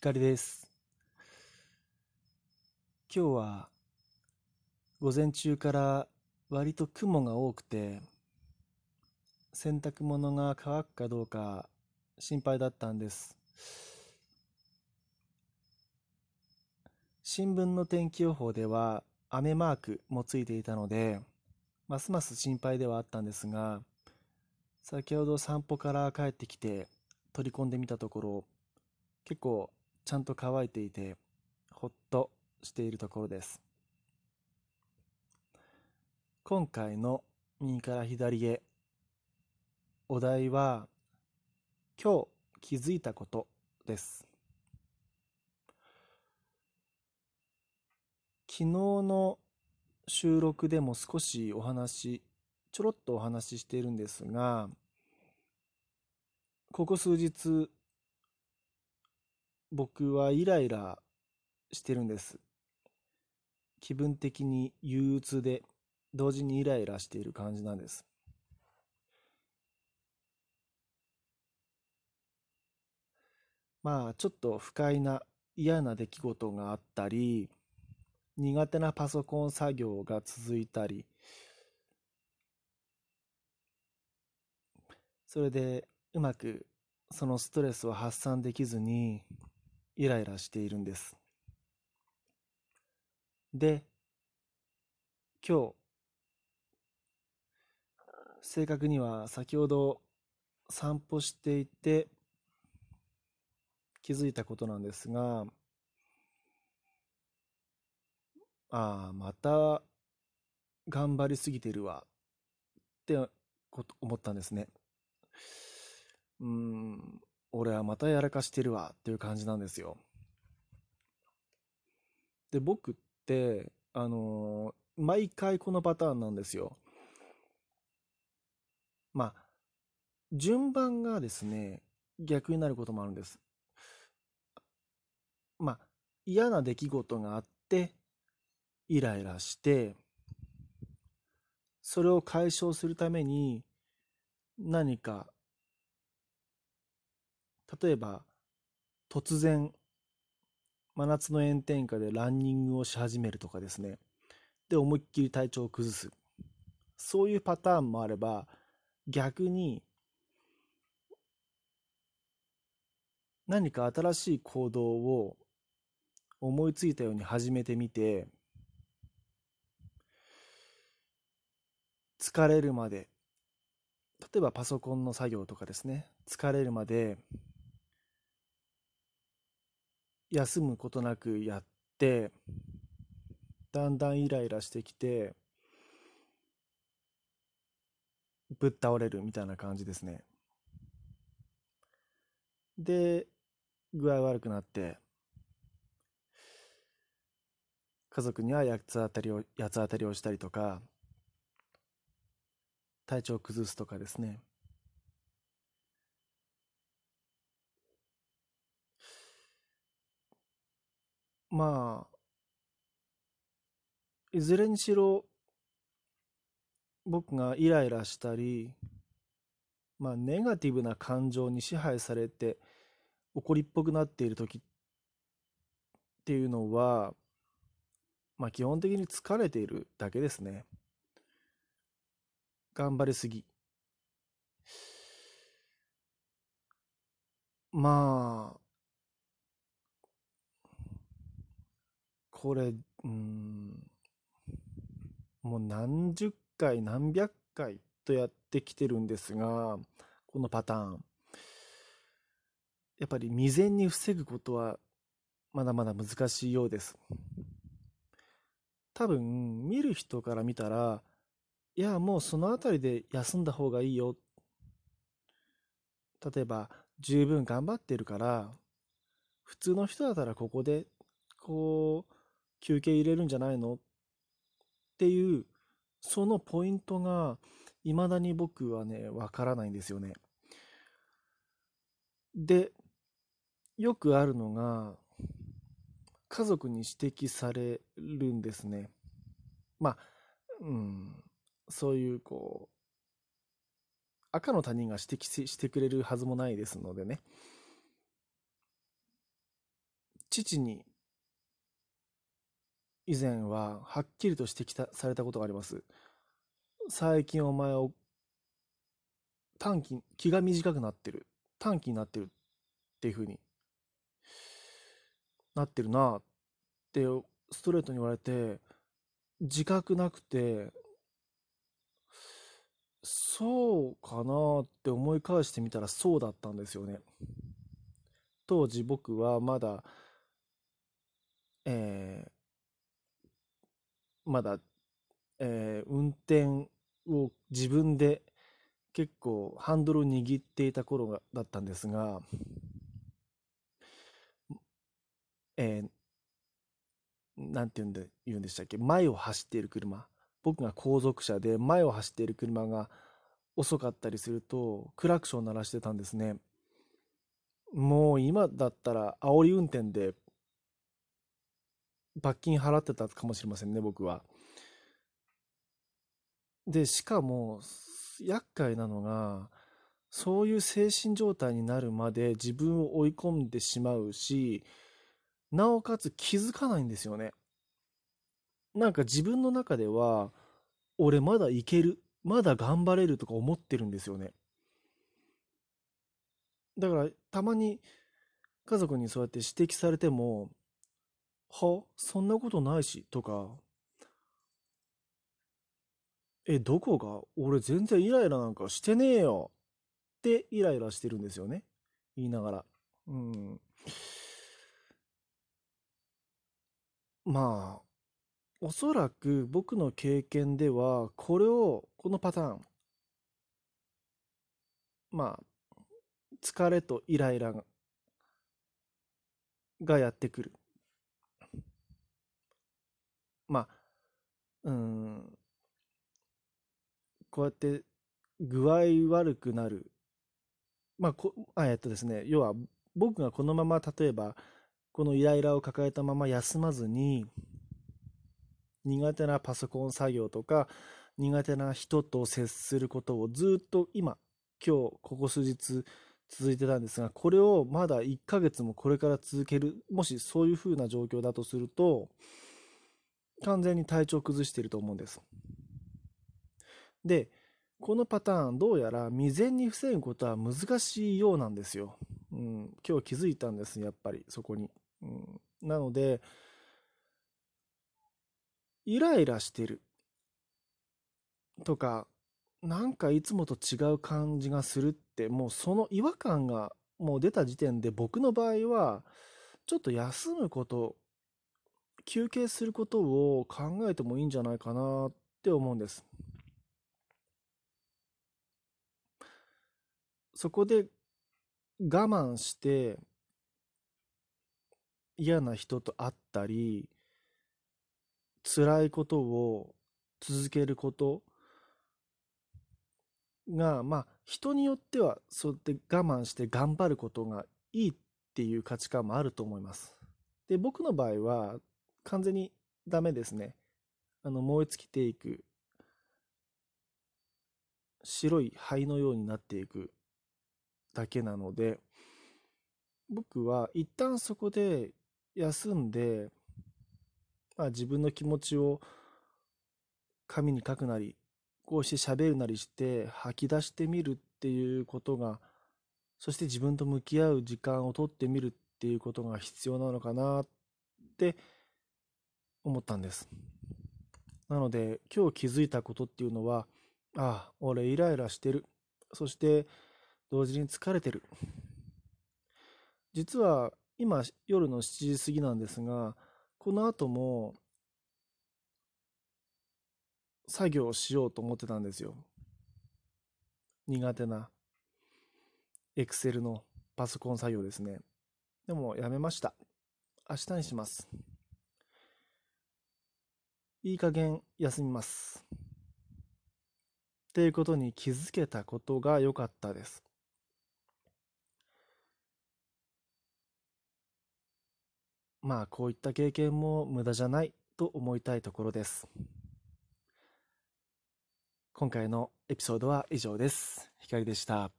光です。今日は午前中から割と雲が多くて洗濯物が乾くかどうか心配だったんです。新聞の天気予報では雨マークもついていたのでますます心配ではあったんですが先ほど散歩から帰ってきて取り込んでみたところ結構ちゃんと乾いていてほっとしているところです。今回の右から左へお題は今日気づいたことです。昨日の収録でも少しお話ちょろっとお話ししているんですがここ数日僕はイライラしてるんです。気分的に憂鬱で同時にイライラしている感じなんです。まあちょっと不快な嫌な出来事があったり苦手なパソコン作業が続いたりそれでうまくそのストレスを発散できずにイライラしているんです。で、今日、正確には先ほど散歩していて気づいたことなんですが、ああ、また頑張りすぎてるわって思ったんですね。うん、俺はまたやらかしてるわっていう感じなんですよ。で、僕って、あのー、毎回このパターンなんですよ。まあ、順番がですね、逆になることもあるんです。まあ、嫌な出来事があって、イライラして、それを解消するために何か例えば突然真夏の炎天下でランニングをし始めるとかですね。で思いっきり体調を崩す。そういうパターンもあれば逆に何か新しい行動を思いついたように始めてみて疲れるまで例えばパソコンの作業とかですね。疲れるまで休むことなくやってだんだんイライラしてきてぶっ倒れるみたいな感じですね。で具合悪くなって家族には八つ当たりを八つ当たりをしたりとか体調を崩すとかですね。まあ、いずれにしろ、僕がイライラしたり、まあ、ネガティブな感情に支配されて怒りっぽくなっている時っていうのは、まあ、基本的に疲れているだけですね。頑張りすぎ。まあ、これ、うん、もう何十回、何百回とやってきてるんですが、このパターン。やっぱり未然に防ぐことはまだまだ難しいようです。多分、見る人から見たら、いや、もうその辺りで休んだ方がいいよ。例えば、十分頑張ってるから、普通の人だったらここで、こう、休憩入れるんじゃないの？っていうそのポイントが未だに僕はねわからないんですよね。でよくあるのが家族に指摘されるんですね。まあうんそういうこう赤の他人が指摘してくれるはずもないですのでね。父に以前ははっきりと指摘されたことがあります。最近お前を短期、気が短くなってる。短期になってるっていうふうになってるなってストレートに言われて、自覚なくて、そうかなって思い返してみたらそうだったんですよね。当時僕はまだ、えー、まだ、えー、運転を自分で結構ハンドルを握っていた頃がだったんですが、えー、なんて言うんで言うんでしたっけ？前を走っている車。僕が後続車で前を走っている車が遅かったりするとクラクション鳴らしてたんですね。もう今だったら煽り運転で罰金払ってたかもしれませんね僕はでしかも厄介なのがそういう精神状態になるまで自分を追い込んでしまうしなおかつ気づかないんですよね。なんか自分の中では、俺まだいける、まだ頑張れるとか思ってるんですよね。だからたまに家族にそうやって指摘されても、は？そんなことないし、とか、え、どこが？俺全然イライラなんかしてねえよってイライラしてるんですよね。言いながら。うん。まあ、おそらく僕の経験では、これを、このパターン、まあ、疲れとイライラがやってくる。まあ、うん、こうやって具合悪くなる。まあ、こあえっとですね、要は僕がこのまま例えばこのイライラを抱えたまま休まずに苦手なパソコン作業とか苦手な人と接することをずっと今今日ここ数日続いてたんですがこれをまだ1ヶ月もこれから続けるもしそういう風な状況だとすると完全に体調崩していると思うんです。でこのパターンどうやら未然に防ぐことは難しいようなんですよ、うん、今日気づいたんですやっぱりそこに。うん、なので、イライラしてる。とか、なんかいつもと違う感じがするって、もうその違和感がもう出た時点で僕の場合は、ちょっと休むこと、休憩することを考えてもいいんじゃないかなって思うんです。そこで我慢して嫌な人と会ったり辛いことを続けることがまあ人によってはそうやって我慢して頑張ることがいいっていう価値観もあると思います。で僕の場合は完全にダメですね。あの燃え尽きていく白い灰のようになっていくだけなので僕は一旦そこで休んで、まあ、自分の気持ちを紙に書くなりこうして喋るなりして吐き出してみるっていうことがそして自分と向き合う時間をとってみるっていうことが必要なのかなって思ったんですなので今日気づいたことっていうのはああ俺イライラしてるそして同時に疲れてる実は今夜の7時過ぎなんですが、この後も作業をしようと思ってたんですよ。苦手な Excel のパソコン作業ですね。でもやめました。明日にします。いい加減休みます。っていうことに気づけたことが良かったです。まあこういった経験も無駄じゃないと思いたいところです。今回のエピソードは以上です。ひかりでした。